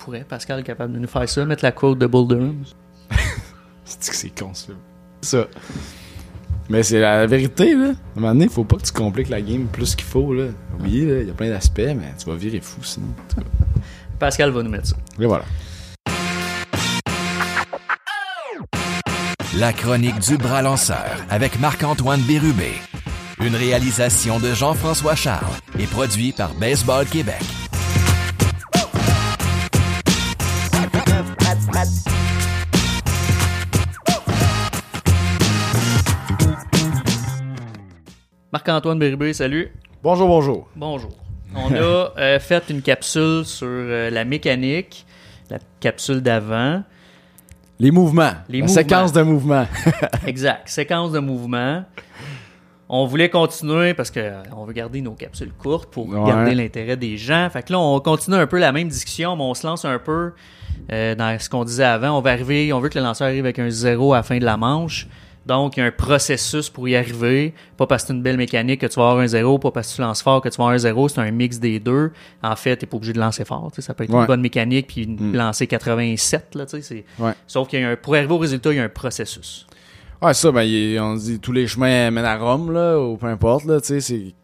pourrait. Pascal est capable de nous faire ça, mettre la quote de Bull Durham. C'est que c'est con, ça? Ça. Mais c'est la vérité, là. À un moment donné, faut pas que tu compliques la game plus qu'il faut, là. Oui, là, il y a plein d'aspects, mais tu vas virer fou sinon. Pascal va nous mettre ça. Et voilà. La chronique du bras lanceur avec Marc-Antoine Bérubé. Une réalisation de Jean-François Charles et produit par Baseball Québec. Marc-Antoine Bérubé, salut. Bonjour, bonjour. Bonjour. On a euh, fait une capsule sur euh, la mécanique, la capsule d'avant. Les mouvements. Les la mouvements. séquence de mouvements. Exact. Séquence de mouvement. On voulait continuer parce que euh, on veut garder nos capsules courtes pour Ouais. garder l'intérêt des gens. Fait que là, on continue un peu la même discussion, mais on se lance un peu dans ce qu'on disait avant. On va arriver, on veut que le lanceur arrive avec un zéro à la fin de la manche. Donc, il y a un processus pour y arriver. Pas parce que c'est une belle mécanique que tu vas avoir un zéro, pas parce que tu lances fort que tu vas avoir un zéro. C'est un mix des deux. En fait, t'es pas obligé de lancer fort. Ça peut être Ouais. une bonne mécanique puis Mm. lancer 87. Là, Ouais. Sauf qu'il y a un, pour arriver au résultat, il y a un processus. Ouais, ça, ben, il- on dit tous les chemins mènent à Rome, là, ou peu importe, là, tu sais, c'est.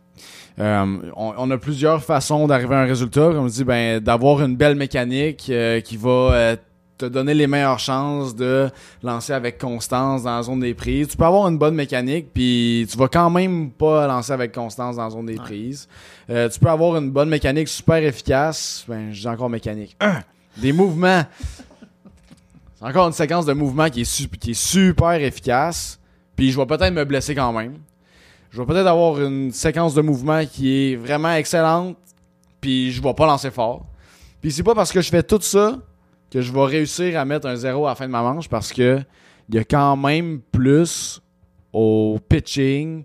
euh, on, on a plusieurs façons d'arriver à un résultat. Comme je dis, ben, d'avoir une belle mécanique euh, qui va euh, te donner les meilleures chances de lancer avec constance dans la zone des prises. Tu peux avoir une bonne mécanique, puis tu vas quand même pas lancer avec constance dans la zone des Ouais. prises. Euh, tu peux avoir une bonne mécanique super efficace. Ben, dis encore mécanique. Un, des mouvements. C'est encore une séquence de mouvements qui est, su- qui est super efficace. Puis je vais peut-être me blesser quand même. Je vais peut-être avoir une séquence de mouvements qui est vraiment excellente. Puis je vais pas lancer fort. Puis c'est pas parce que je fais tout ça que je vais réussir à mettre un zéro à la fin de ma manche parce que il y a quand même plus au pitching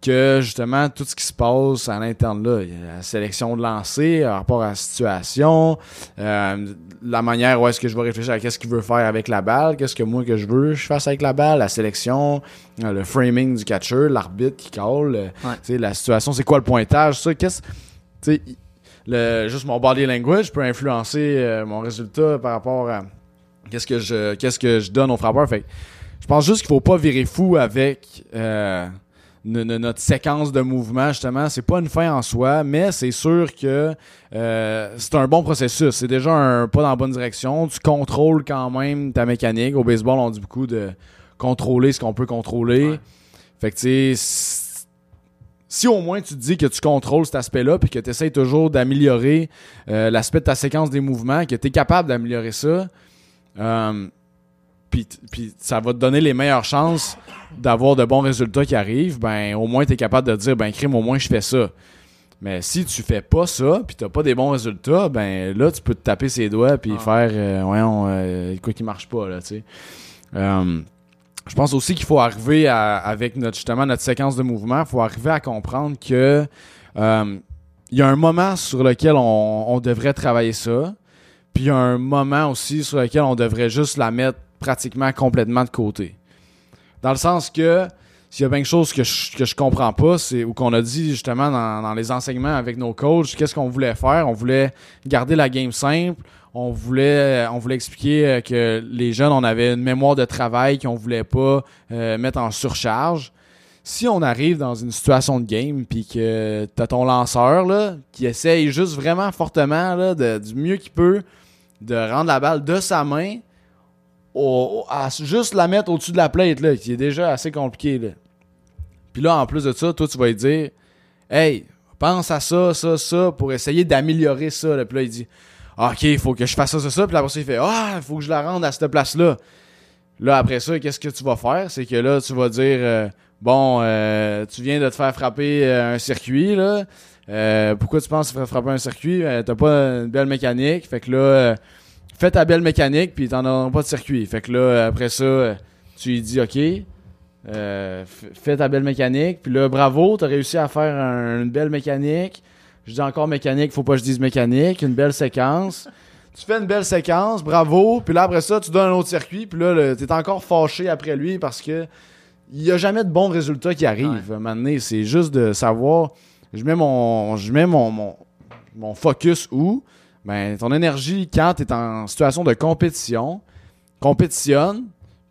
que justement tout ce qui se passe à l'interne là. Il y a la sélection de lancer par rapport à la situation, euh, la manière où est-ce que je vais réfléchir à qu'est-ce qu'il veut faire avec la balle, qu'est-ce que moi que je veux que je fasse avec la balle, la sélection, euh, le framing du catcher, l'arbitre qui call, euh, Ouais. la situation, c'est quoi le pointage, ça, qu'est-ce, le, juste mon body language peut influencer euh, mon résultat par rapport à qu'est-ce que je, qu'est-ce que je donne au frappeur. Fait je pense juste qu'il faut pas virer fou avec euh, no- no- notre séquence de mouvement, justement. C'est pas une fin en soi, mais c'est sûr que euh, c'est un bon processus. C'est déjà un pas dans la bonne direction. Tu contrôles quand même ta mécanique. Au baseball, on dit beaucoup de contrôler ce qu'on peut contrôler. Ouais. Fait que, tu sais, si- au moins tu te dis que tu contrôles cet aspect-là, puis que tu essaies toujours d'améliorer euh, l'aspect de ta séquence des mouvements, que tu es capable d'améliorer ça, euh, puis ça va te donner les meilleures chances d'avoir de bons résultats qui arrivent, ben au moins tu es capable de dire, ben crime, au moins je fais ça. Mais si tu fais pas ça, puis t'as pas des bons résultats, ben là tu peux te taper ses doigts puis Ah. faire, euh, voyons, euh, quoi qui marche pas là, tu sais. Je pense aussi qu'il faut arriver à, avec notre justement notre séquence de mouvement, il faut arriver à comprendre que euh, il y a un moment sur lequel on, on devrait travailler ça, puis il y a un moment aussi sur lequel on devrait juste la mettre pratiquement complètement de côté. Dans le sens que s'il y a bien quelque chose que je, que comprends pas, c'est ou qu'on a dit justement dans, les enseignements avec nos coachs, qu'est-ce qu'on voulait faire? On voulait garder la game simple. On voulait, on voulait expliquer euh, que les jeunes, on avait une mémoire de travail qu'on voulait pas euh, mettre en surcharge. Si on arrive dans une situation de game puis que t'as ton lanceur là, qui essaye juste vraiment fortement là, du mieux qu'il peut de rendre la balle de sa main à juste la mettre au-dessus de la plate là, qui est déjà assez compliqué là. Puis là, en plus de ça, toi, tu vas lui dire Hey, pense à ça, ça, ça, pour essayer d'améliorer ça. Là. Puis là, il dit Ok, il faut que je fasse ça, ça, ça. Puis après ça, il fait Ah, il faut que je la rende à cette place-là. Là, après ça, qu'est-ce que tu vas faire? C'est que là, tu vas dire euh, Bon, euh, tu viens de te faire frapper euh, un circuit, là. Pourquoi tu penses tu vas frapper un circuit? T'as pas une belle mécanique. Fait que là, fais ta belle mécanique, puis t'en auras pas de circuit. Fait que là, après ça, tu lui dis OK. Euh, fais ta belle mécanique. Puis là, bravo, t'as réussi à faire un- une belle mécanique. Je dis encore mécanique, faut pas que je dise mécanique. Une belle séquence. Tu fais une belle séquence, bravo. Puis là, après ça, tu donnes un autre circuit. Puis là, t'es encore fâché après lui parce que il y a jamais de bons résultats qui arrivent. Donné, c'est juste de savoir, je mets mon, je mets mon, mon, mon focus où? ben, ton énergie, quand tu es en situation de compétition, compétitionne,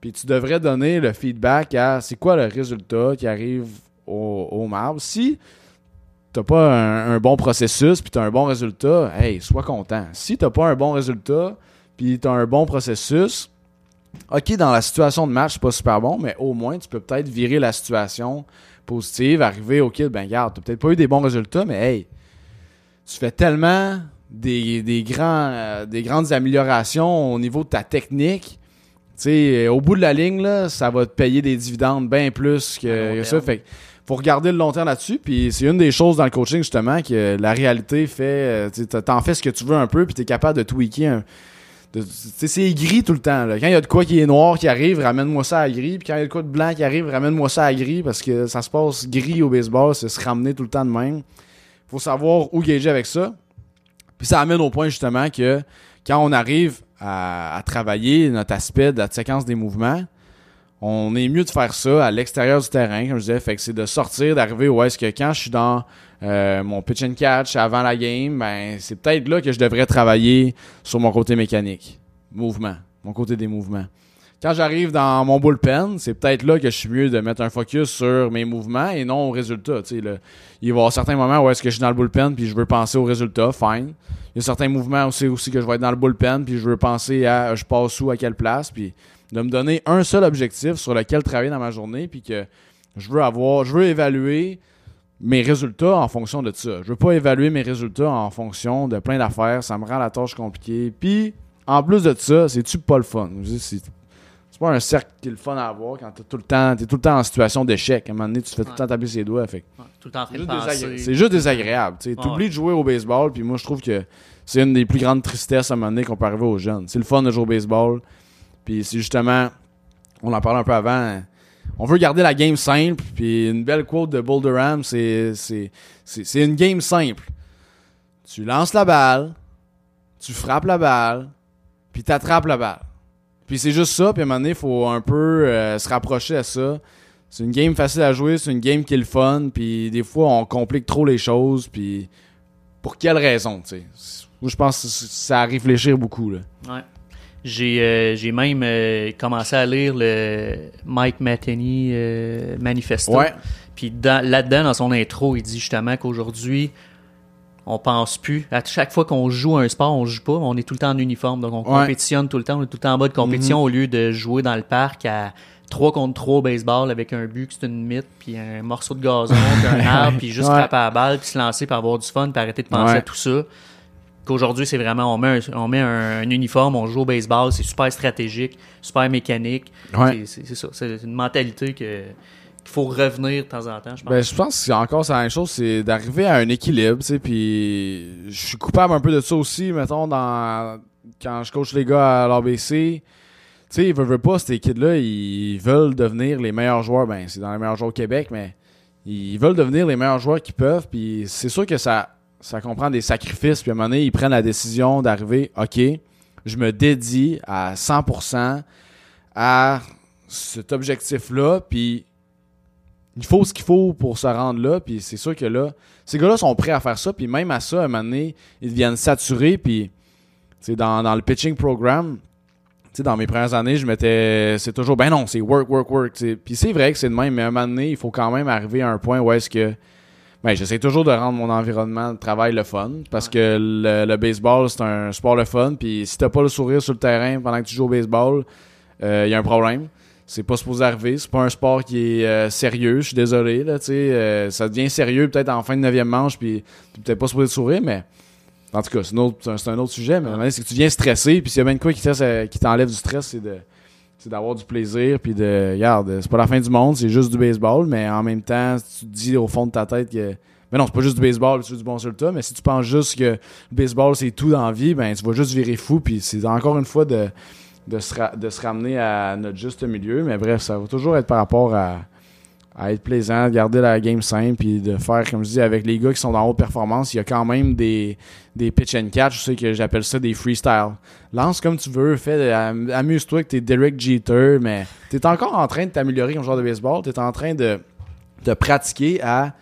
puis tu devrais donner le feedback à c'est quoi le résultat qui arrive au, au marbre. Si t'as pas un, bon processus puis t'as un bon résultat, hey, sois content. Si t'as pas un bon résultat puis t'as un bon processus, ok, dans la situation de match, c'est pas super bon, mais au moins tu peux peut-être virer la situation positive, arriver au kill, ben regarde, t'as peut-être pas eu des bons résultats, mais hey, tu fais tellement des, des, grands, euh, des grandes améliorations au niveau de ta technique. Tu sais, au bout de la ligne, là, ça va te payer des dividendes bien plus que, ça. Fait que faut regarder le long terme là-dessus. Puis c'est une des choses dans le coaching, justement, que la réalité fait. euh, T'en fais ce que tu veux un peu, puis t'es capable de tweaker un. de- Tu sais, c'est gris tout le temps. Là. Quand il y a de quoi qui est noir qui arrive, ramène-moi ça à gris. Puis quand il y a de quoi de blanc qui arrive, ramène-moi ça à gris. Parce que ça se passe gris au baseball, c'est se ramener tout le temps de même. Faut savoir où gager avec ça. Puis ça amène au point justement que quand on arrive à, à travailler notre aspect de la séquence des mouvements, on est mieux de faire ça à l'extérieur du terrain, comme je disais. Fait que c'est de sortir, d'arriver où est-ce que quand je suis dans euh, mon pitch and catch avant la game, ben c'est peut-être là que je devrais travailler sur mon côté mécanique, mouvement, mon côté des mouvements. Quand j'arrive dans mon bullpen, c'est peut-être là que je suis mieux de mettre un focus sur mes mouvements et non au résultat. Tu sais, là. Il va y avoir certains moments où est-ce que je suis dans le bullpen puis je veux penser au résultat, fine. Il y a certains mouvements aussi, aussi que je vais être dans le bullpen puis je veux penser à je passe où, à quelle place, puis de me donner un seul objectif sur lequel travailler dans ma journée puis que je veux avoir, je veux évaluer mes résultats en fonction de ça. Je veux pas évaluer mes résultats en fonction de plein d'affaires, ça me rend la tâche compliquée. Puis en plus de ça, c'est-tu pas le fun? C'est c'est pas un cercle qui est le fun à avoir quand t'es tout le temps, t'es tout le temps en situation d'échec. À un moment donné, tu te fais tout le temps taper ses doigts. Fait que Ouais, tout le temps en train c'est de juste penser. désagré- C'est juste désagréable. Tu Ah oublies ouais. de jouer au baseball, puis moi, je trouve que c'est une des plus grandes tristesses à un moment donné qu'on peut arriver aux jeunes. C'est le fun de jouer au baseball. Puis c'est justement, on en parlait un peu avant, on veut garder la game simple. Puis une belle quote de Boulder Ram, c'est c'est- c'est- c'est une game simple. Tu lances la balle, tu frappes la balle, puis t'attrapes la balle. Puis c'est juste ça, puis à un moment donné, il faut un peu euh, se rapprocher à ça. C'est une game facile à jouer, c'est une game qui est le fun, puis des fois, on complique trop les choses, puis pour quelle raison, tu sais? Moi, je pense que c'est à réfléchir beaucoup, là. Ouais. J'ai euh, j'ai même euh, commencé à lire le Mike Matheny manifesto. Ouais. Puis dans- là-dedans, dans son intro, il dit justement qu'aujourd'hui, on pense plus. À chaque fois qu'on joue un sport, on joue pas, on est tout le temps en uniforme. Donc on Ouais. compétitionne tout le temps, on est tout le temps en mode compétition au lieu de jouer dans le parc à 3 contre 3 au baseball avec un but c'est une mythe, puis un morceau de gazon, puis un arbre, puis juste Ouais. frapper à la balle, puis se lancer, puis avoir du fun, puis arrêter de penser Ouais. à tout ça. Qu'aujourd'hui, c'est vraiment, on met, un, on met un, un uniforme, on joue au baseball, c'est super stratégique, super mécanique. Ouais. C'est- ça, c'est une mentalité que faut revenir de temps en temps, je pense. Ben, je pense que encore c'est la même chose, c'est d'arriver à un équilibre, tu puis je suis coupable un peu de ça aussi, mettons, dans quand je coach les gars à l'ABC, tu sais, ils veulent, veulent pas, ces kids-là, ils veulent devenir les meilleurs joueurs, ben, c'est dans les meilleurs joueurs au Québec, mais ils veulent devenir les meilleurs joueurs qu'ils peuvent, puis c'est sûr que ça, ça comprend des sacrifices, puis à un moment donné, ils prennent la décision d'arriver, ok, je me dédie à 100% à cet objectif-là, puis il faut ce qu'il faut pour se rendre là, puis c'est sûr que là, ces gars-là sont prêts à faire ça, puis même à ça, à un moment donné, ils deviennent saturés, puis dans, dans le pitching program, tu sais, dans mes premières années, je m'étais, c'est toujours, ben non, c'est work, work, work, puis c'est vrai que c'est de même, mais à un moment donné, il faut quand même arriver à un point où est-ce que, ben, j'essaie toujours de rendre mon environnement de travail le fun, parce que le, le baseball, c'est un sport le fun, puis si t'as pas le sourire sur le terrain pendant que tu joues au baseball, il y a un problème. C'est pas supposé arriver. C'est pas un sport qui est euh, sérieux. Je suis désolé. Là, euh, ça devient sérieux peut-être en fin de 9e manche, puis peut-être pas supposé sourire, mais en tout cas, c'est, c'est un, c'est un autre sujet. Mais c'est que tu viens stressé, puis s'il y a même quoi qui, te- euh, qui t'enlève du stress, c'est c'est d'avoir du plaisir, puis de, regarde, c'est pas la fin du monde, c'est juste du baseball, mais en même temps, tu te dis au fond de ta tête que, mais non, c'est pas juste du baseball, veux du bon résultat, mais si tu penses juste que le baseball, c'est tout dans la vie, ben, tu vas juste virer fou, puis c'est encore une fois de, de, se, ramener à notre juste milieu, mais bref, ça va toujours être par rapport à, être plaisant, de garder la game simple, puis de faire, comme je dis, avec les gars qui sont dans haute performance, il y a quand même des, pitch and catch, je sais que j'appelle ça des freestyle. Lance comme tu veux, fais, am- amuse-toi que t'es Derek Jeter, mais t'es encore en train de t'améliorer comme joueur de baseball, t'es en train de pratiquer à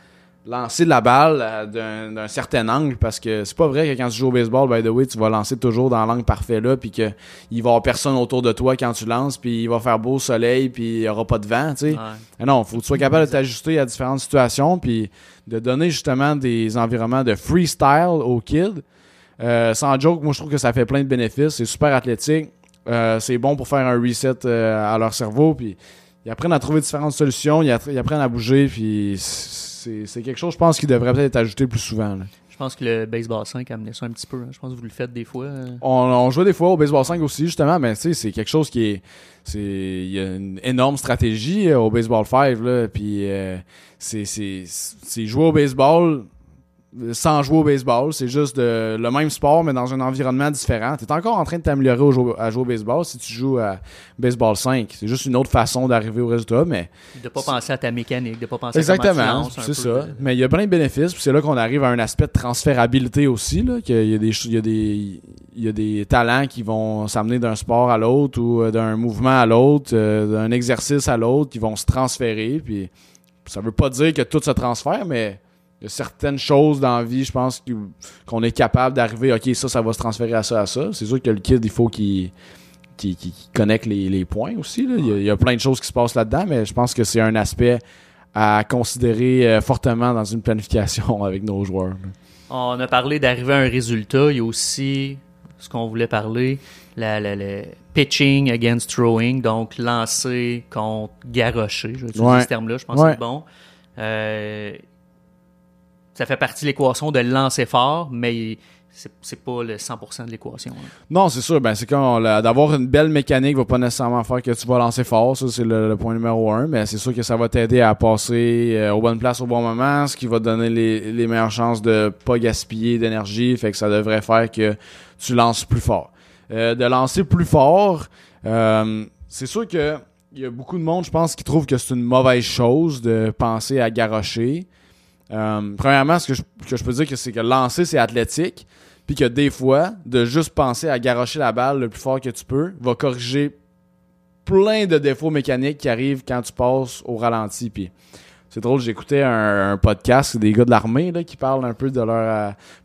lancer la balle euh, d'un certain angle parce que c'est pas vrai que quand tu joues au baseball, by the way, tu vas lancer toujours dans l'angle parfait là, puis que il va y avoir personne autour de toi quand tu lances, puis il va faire beau soleil, puis il y aura pas de vent, tu sais. Ouais. Non, faut que tu sois capable de t'ajuster à différentes situations, puis de donner justement des environnements de freestyle aux kids. Euh, sans joke, moi je trouve que ça fait plein de bénéfices. C'est super athlétique. Euh, c'est bon pour faire un reset euh, à leur cerveau. Puis ils apprennent à trouver différentes solutions. Ils, apprennent à bouger. Puis c'est quelque chose, je pense, qui devrait peut-être être ajouté plus souvent. là. Je pense que le baseball 5 a amené ça un petit peu. hein. Je pense que vous le faites des fois. euh. On, on jouait des fois au baseball 5 aussi, justement, mais tu sais, c'est quelque chose qui est. c'est Il y a une énorme stratégie euh, au baseball 5, là. Puis euh, c'est jouer au baseball sans jouer au baseball. C'est juste de- le même sport, mais dans un environnement différent. Tu es encore en train de t'améliorer à jouer au baseball si tu joues à baseball 5. C'est juste une autre façon d'arriver au résultat, mais. De pas penser à ta mécanique, de pas penser Exactement, c'est ça. de- Mais il y a plein de bénéfices, puis c'est là qu'on arrive à un aspect de transférabilité aussi, là, qu'il y a des, il y a des, il y a des talents qui vont s'amener d'un sport à l'autre ou euh, d'un mouvement à l'autre, euh, d'un exercice à l'autre, qui vont se transférer, puis ça veut pas dire que tout se transfère, mais y a certaines choses dans la vie, je pense, qu'on est capable d'arriver, ok, ça, ça va se transférer à ça, à ça. C'est sûr que le kid, il faut qu'il qui, qui, qui connecte les, les points aussi. là. Il, y a, il y a plein de choses qui se passent là-dedans, mais je pense que c'est un aspect à considérer euh, fortement dans une planification avec nos joueurs. On a parlé d'arriver à un résultat. Il y a aussi ce qu'on voulait parler, la, pitching against throwing, donc lancer contre garrocher. Je vais utiliser Ouais. ce terme-là, je pense que c'est bon. Euh, ça fait partie de l'équation de lancer fort, mais c'est pas le 100% de l'équation. Non, c'est sûr. Ben, c'est d'avoir une belle mécanique va pas nécessairement faire que tu vas lancer fort. Ça, c'est le, point numéro un. Mais c'est sûr que ça va t'aider à passer euh, aux bonnes places au bon moment, ce qui va te donner les, meilleures chances de pas gaspiller d'énergie. Fait que ça devrait faire que tu lances plus fort. Euh, de lancer plus fort, euh, c'est sûr que il y a beaucoup de monde, je pense, qui trouve que c'est une mauvaise chose de penser à garrocher. Euh, premièrement, ce que je, peux dire, c'est que lancer, c'est athlétique. Puis que des fois, de juste penser à garrocher la balle le plus fort que tu peux va corriger plein de défauts mécaniques qui arrivent quand tu passes au ralenti. Puis c'est drôle, j'écoutais un, un podcast des gars de l'armée là, qui parlent un peu de leur.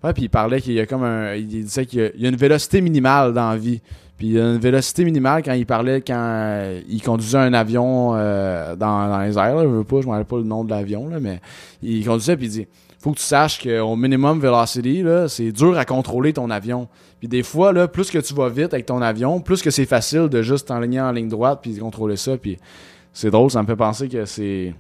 euh, puis ils parlaient qu'il y a comme un. Il disait qu'il y a- une vélocité minimale dans la vie. Puis il y a une vélocité minimale quand il parlait quand euh, il conduisait un avion euh, dans, dans les airs. Là, je veux pas, je me rappelle pas le nom de l'avion, là, mais il conduisait puis il dit faut que tu saches qu'au minimum velocity, c'est dur à contrôler ton avion. Puis des fois, là, plus que tu vas vite avec ton avion, plus que c'est facile de juste t'enligner en ligne droite puis de contrôler ça. Puis c'est drôle, ça me fait penser que c'est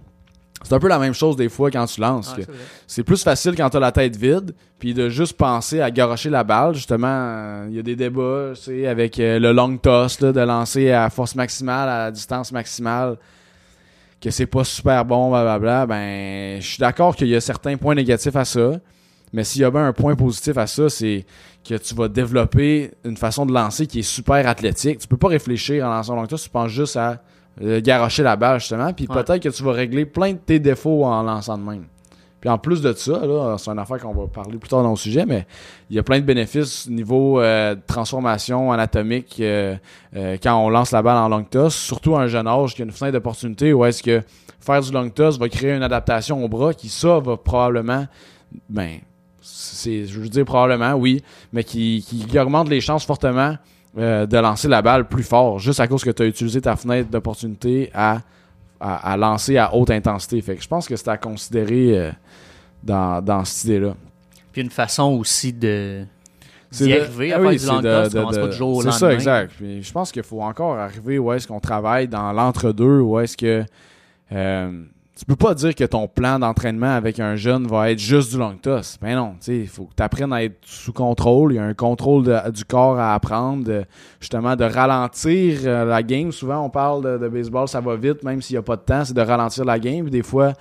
c'est un peu la même chose des fois quand tu lances. Ah, c'est plus facile quand t'as la tête vide, puis de juste penser à garocher la balle. Justement, euh, il y a des débats, avec euh, le long toss, là, de lancer à force maximale, à distance maximale, que c'est pas super bon, blablabla. Ben, je suis d'accord qu'il y a certains points négatifs à ça, mais s'il y a bien un point positif à ça, c'est que tu vas développer une façon de lancer qui est super athlétique. Tu peux pas réfléchir en lançant long toss, tu penses juste à euh, garocher la balle, justement, puis Ouais. peut-être que tu vas régler plein de tes défauts en lançant de même. Puis en plus de ça, là, c'est une affaire qu'on va parler plus tard dans le sujet, mais il y a plein de bénéfices au niveau euh, de transformation anatomique euh, euh, quand on lance la balle en long toss, surtout à un jeune âge qui a une fenêtre d'opportunité où est-ce que faire du long toss va créer une adaptation au bras qui, ça, va probablement, ben, c'est, je veux dire probablement, oui, mais qui, qui augmente les chances fortement euh, de lancer la balle plus fort, juste à cause que tu as utilisé ta fenêtre d'opportunité à, à, à lancer à haute intensité. Fait que je pense que c'est à considérer euh, dans, dans cette idée-là. Puis une façon aussi de C'est d'y arriver ah à oui, faire du c'est pas du jour au C'est lendemain. ça, exact. Puis je pense qu'il faut encore arriver où est-ce qu'on travaille dans l'entre-deux, où est-ce que euh, tu peux pas dire que ton plan d'entraînement avec un jeune va être juste du long toss. Ben non, tu sais, il faut que tu apprennes à être sous contrôle. Il y a un contrôle du corps à apprendre, de- justement de ralentir euh, la game. Souvent, on parle de, baseball, ça va vite, même s'il n'y a pas de temps, c'est de ralentir la game. Des fois,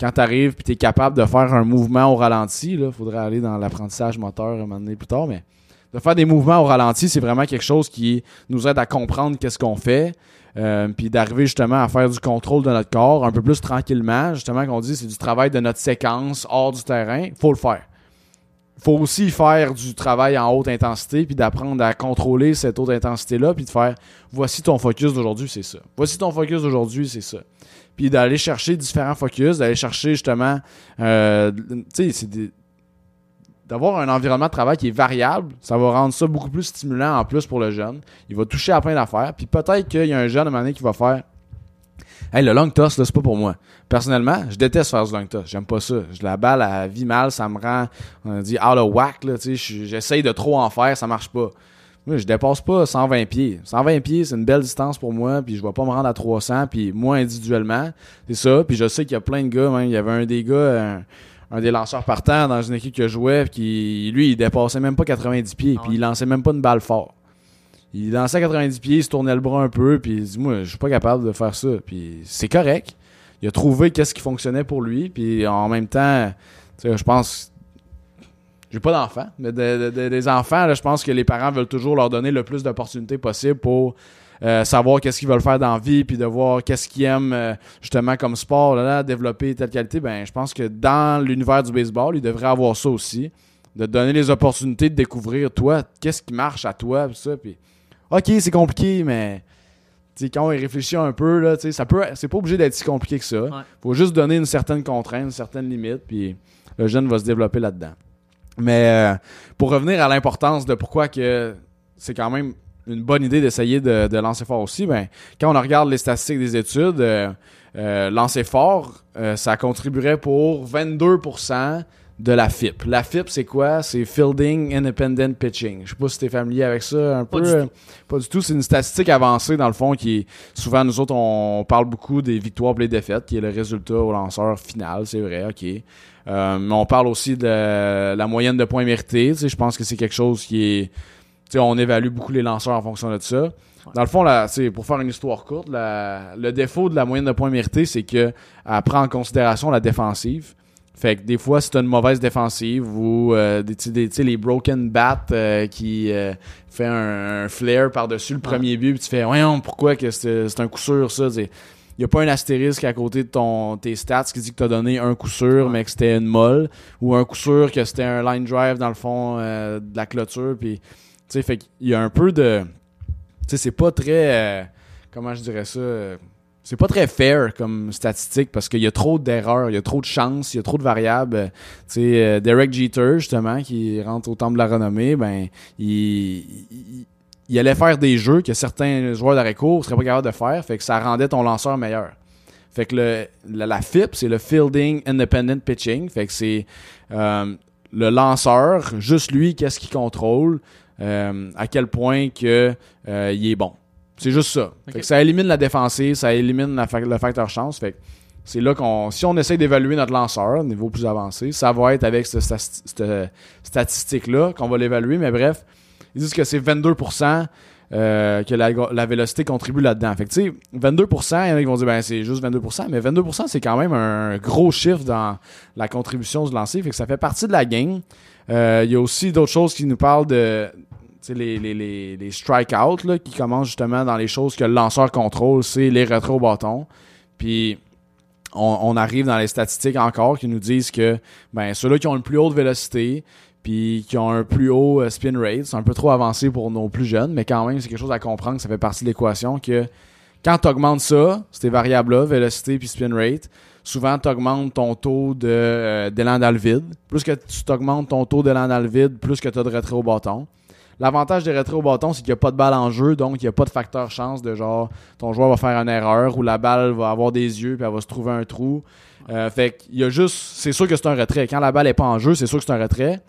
quand tu arrives et tu es capable de faire un mouvement au ralenti, il faudrait aller dans l'apprentissage moteur un moment donné plus tard, mais de faire des mouvements au ralenti, c'est vraiment quelque chose qui nous aide à comprendre qu'est-ce qu'on fait, euh, puis d'arriver justement à faire du contrôle de notre corps un peu plus tranquillement. Justement, qu'on dit, c'est du travail de notre séquence hors du terrain. faut le faire. faut aussi faire du travail en haute intensité, puis d'apprendre à contrôler cette haute intensité-là, puis de faire voici ton focus d'aujourd'hui, c'est ça. Voici ton focus d'aujourd'hui, c'est ça. Puis d'aller chercher différents focus, d'aller chercher justement, euh, tu sais, c'est des- d'avoir un environnement de travail qui est variable, ça va rendre ça beaucoup plus stimulant en plus pour le jeune. Il va toucher à plein d'affaires, puis peut-être qu'il y a un jeune à un moment donné qui va faire Hey, le long toss, là, c'est pas pour moi. Personnellement, je déteste faire du long toss. J'aime pas ça. Je la balle, elle vit mal, ça me rend, on dit, out of whack, là, tu sais. je- J'essaye de trop en faire, ça marche pas. Moi, je dépasse pas 120 pieds. 120 pieds, c'est une belle distance pour moi, puis je vais pas me rendre à 300, puis moi, individuellement, c'est ça. Puis je sais qu'il y a plein de gars, même, il y avait un des gars, un des lanceurs partants dans une équipe que je jouais, qui, lui, il dépassait même pas 90 pieds, Ah puis il lançait même pas une balle fort. Il lançait à 90 pieds, il se tournait le bras un peu, puis il dit Moi, je suis pas capable de faire ça. Puis c'est correct. Il a trouvé qu'est-ce qui fonctionnait pour lui, puis en même temps, tu sais, je pense. J'ai pas d'enfants, mais de- de- de- des enfants, je pense que les parents veulent toujours leur donner le plus d'opportunités possible pour euh, savoir qu'est-ce qu'ils veulent faire dans la vie, puis de voir qu'est-ce qu'ils aiment euh, justement comme sport, là, là, développer telle qualité. Ben, je pense que dans l'univers du baseball, il devrait avoir ça aussi, de te donner les opportunités de découvrir toi, qu'est-ce qui marche à toi, puis ça, puis ok, c'est compliqué, mais quand on y réfléchit un peu, là, ça peut, c'est pas obligé d'être si compliqué que ça. Ouais. Faut juste donner une certaine contrainte, une certaine limite, puis le jeune va se développer là-dedans. Mais euh, pour revenir à l'importance de pourquoi que c'est quand même une bonne idée d'essayer de, de lancer fort aussi, ben, quand on regarde les statistiques des études, euh, euh, lancer fort, euh, ça contribuerait pour 22% de la FIP. La FIP, c'est quoi? C'est Fielding Independent Pitching. Je sais pas si tu es familier avec ça un Pas peu. du euh, Pas du tout. C'est une statistique avancée, dans le fond, qui est souvent, nous autres, on parle beaucoup des victoires et des défaites, qui est le résultat au lanceur final, c'est vrai, ok. Euh, mais on parle aussi de la moyenne de points mérités. Tu sais, je pense que c'est quelque chose qui est. On évalue beaucoup les lanceurs en fonction de ça. Dans le fond, là, pour faire une histoire courte, la- le défaut de la moyenne de points mérités, c'est que elle prend en considération la défensive. Fait que des fois, si t'as une mauvaise défensive ou euh, des, tu sais, des- les broken bats euh, qui euh, fait un, un flare par-dessus le premier but, puis tu fais voyons pourquoi que c'est un coup sûr ça. Il y a pas un astérisque à côté de ton tes stats qui dit que t'as donné un coup sûr, Ouais. mais que c'était une molle, ou un coup sûr que c'était un line drive dans le fond euh, de la clôture, puis sais, fait qu'il y a un peu de, tu sais, c'est pas très, euh, comment je dirais ça. c'est pas très fair comme statistique parce qu'il y a trop d'erreurs, il y a trop de chances, il y a trop de variables. Euh, Tu sais, euh, Derek Jeter, justement, qui rentre au temple de la renommée, ben, il, il, allait faire des jeux que certains joueurs d'arrêt court seraient pas capables de faire, fait que ça rendait ton lanceur meilleur. Fait que le, la, FIP, c'est le Fielding Independent Pitching. Fait que c'est le lanceur, juste lui, qu'est-ce qu'il contrôle, euh, à quel point que euh, il est bon. C'est juste ça. Fait que ça élimine la défensive, ça élimine la fa- le facteur chance. Fait que c'est là qu'on, si on essaie d'évaluer notre lanceur, au niveau plus avancé, ça va être avec cette, cette statistique-là qu'on va l'évaluer. Mais bref, ils disent que c'est 22% euh, que la, la vélocité contribue là-dedans. Fait que tu sais, 22%, il y en a qui vont dire ben c'est juste 22%, mais 22% c'est quand même un gros chiffre dans la contribution du lancer. Fait que ça fait partie de la game. Euh, Il y a aussi d'autres choses qui nous parlent de les, les, les, strikeouts qui commencent justement dans les choses que le lanceur contrôle, c'est les retraits au bâton. Puis on, on arrive dans les statistiques encore qui nous disent que ben ceux-là qui ont une plus haute vélocité puis qui ont un plus haut euh, spin rate, c'est un peu trop avancé pour nos plus jeunes, mais quand même c'est quelque chose à comprendre, ça fait partie de l'équation que quand tu augmentes ça, ces variables-là, vélocité puis spin rate, souvent tu augmentes ton taux de, euh, dans le vide. Plus que tu t'augmentes ton taux d'élan dans le vide, plus que tu as de retrait au bâton. L'avantage des retraits au bâton, c'est qu'il n'y a pas de balle en jeu, donc il n'y a pas de facteur chance de genre ton joueur va faire une erreur ou la balle va avoir des yeux puis elle va se trouver un trou. Euh, fait qu'il y a juste. C'est sûr que c'est un retrait. Quand la balle n'est pas en jeu, c'est sûr que c'est un retrait.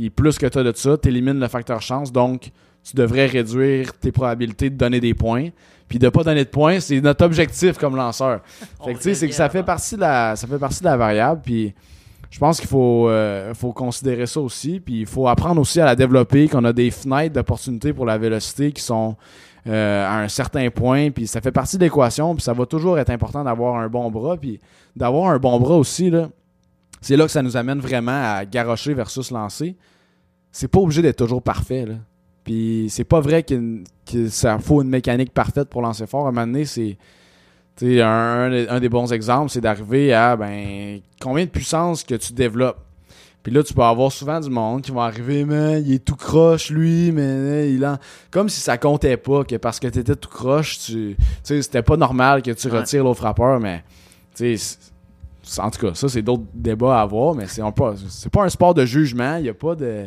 Puis plus que tu as de ça, tu élimines le facteur chance, donc tu devrais réduire tes probabilités de donner des points. Puis de pas donner de points, c'est notre objectif comme lanceur. Fait que c'est que ça fait partie de la, ça fait partie de la variable. Puis je pense qu'il faut, euh, faut considérer ça aussi. Puis il faut apprendre aussi à la développer, qu'on a des fenêtres d'opportunité pour la vélocité qui sont euh, à un certain point. Puis ça fait partie de l'équation. Puis ça va toujours être important d'avoir un bon bras. Puis d'avoir un bon bras aussi, là, c'est là que ça nous amène vraiment à garocher versus lancer. C'est pas obligé d'être toujours parfait. Là. Puis c'est pas vrai qu'il que ça faut une mécanique parfaite pour lancer fort. À un moment donné, c'est. tu sais, Un, un des- bons exemples, c'est d'arriver à ben combien de puissance que tu développes? Puis là, tu peux avoir souvent du monde qui va arriver, mais il est tout croche, lui, mais il a... Comme si ça comptait pas, que parce que t'étais tout croche, tu c'était pas normal que tu Ouais. retires l'autre frappeur, mais, en tout cas, ça, c'est d'autres débats à avoir, mais c'est pas, pas un sport de jugement, il y a pas de...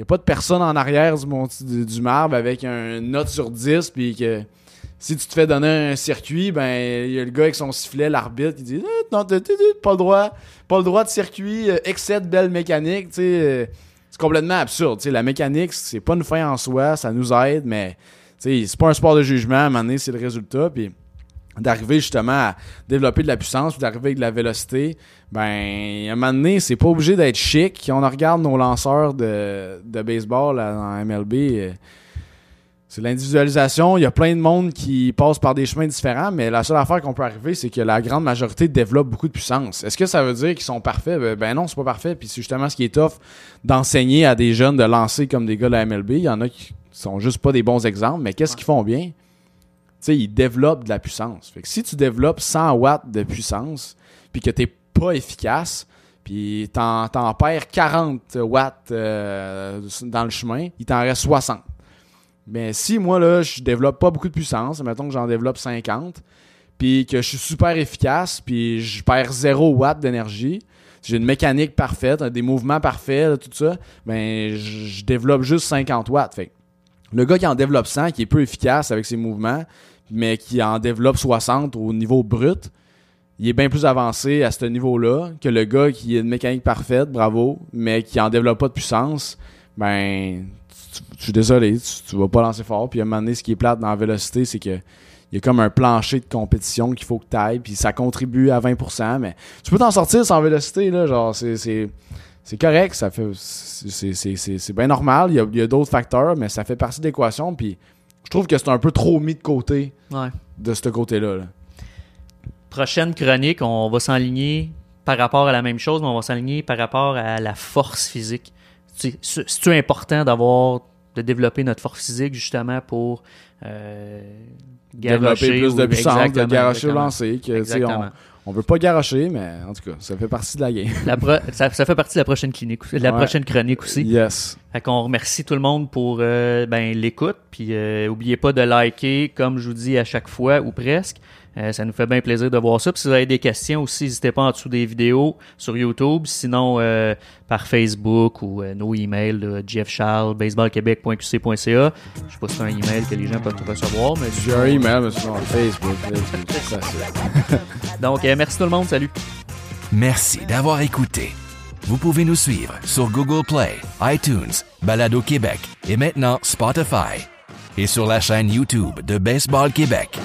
A pas de personne en arrière du, du, marbre avec un note sur 10, puis que si tu te fais donner un circuit, ben il y a le gars avec son sifflet, l'arbitre, qui dit Eh, non, t'as pas le droit, pas le droit de circuit, euh, excès de belle mécanique, euh, c'est complètement absurde, la mécanique c'est pas une fin en soi, ça nous aide, mais c'est pas un sport de jugement, à un moment donné, c'est le résultat, puis d'arriver justement à développer de la puissance, puis d'arriver avec de la vélocité, ben, à un moment donné, c'est pas obligé d'être chic. On regarde nos lanceurs de, de baseball là, dans MLB. euh, c'est l'individualisation. Il y a plein de monde qui passe par des chemins différents, mais la seule affaire qu'on peut arriver, c'est que la grande majorité développe beaucoup de puissance. Est-ce que ça veut dire qu'ils sont parfaits? Ben, ben non, c'est pas parfait. Puis c'est justement ce qui est tough d'enseigner à des jeunes de lancer comme des gars de la MLB. Il y en a qui sont juste pas des bons exemples, mais qu'est-ce qu'ils font bien? Sais, ils développent de la puissance. Fait que si tu développes 100 watts de puissance, puis que t'es pas efficace, puis t'en, t'en perds 40 watts euh, dans le chemin, il t'en reste 60. Mais si moi, là, je développe pas beaucoup de puissance, mettons que j'en développe 50, puis que je suis super efficace, puis je perds 0 watts d'énergie, j'ai une mécanique parfaite, des mouvements parfaits, tout ça, ben je, développe juste 50 watts. Fait le gars qui en développe 100, qui est peu efficace avec ses mouvements, mais qui en développe 60 au niveau brut, il est bien plus avancé à ce niveau-là que le gars qui a une mécanique parfaite, bravo, mais qui en développe pas de puissance, ben, je suis désolé, tu, vas pas lancer fort. Puis à un moment donné, ce qui est plate dans la vélocité, c'est que il y a comme un plancher de compétition qu'il faut que tu ailles, puis ça contribue à 20%, mais tu peux t'en sortir sans vélocité, là, genre, c'est... c'est correct, ça fait c'est- bien normal, il y a, a d'autres facteurs, mais ça fait partie de l'équation, puis je trouve que c'est un peu trop mis de côté Ouais. de ce côté-là. là. Prochaine chronique, on va s'enligner par rapport à la même chose, mais on va s'enligner par rapport à la force physique. C'est- C'est c'est important d'avoir de développer notre force physique justement pour euh, Développer plus de puissance, de garocher au lancer, que, on, on veut pas garocher, mais en tout cas, ça fait partie de la game. La pro- ça, ça fait partie de la prochaine clinique, la Ouais. prochaine chronique aussi. Yes. Fait qu'on remercie tout le monde pour euh, ben, l'écoute. Puis euh, oubliez pas de liker, comme je vous dis à chaque fois, ou presque. Euh, ça nous fait bien plaisir de voir ça. Puis si vous avez des questions aussi, n'hésitez pas en dessous des vidéos sur YouTube. Sinon, euh, par Facebook ou euh, nos emails, là, jeffcharles, baseballquebec.qc.ca. Je sais pas si c'est un email que les gens peuvent recevoir. mais J'ai un email, mais sinon, Facebook. Donc, euh, merci tout le monde. Salut. Merci d'avoir écouté. Vous pouvez nous suivre sur Google Play, iTunes, Balado Québec et maintenant Spotify. Et sur la chaîne YouTube de Baseball Québec.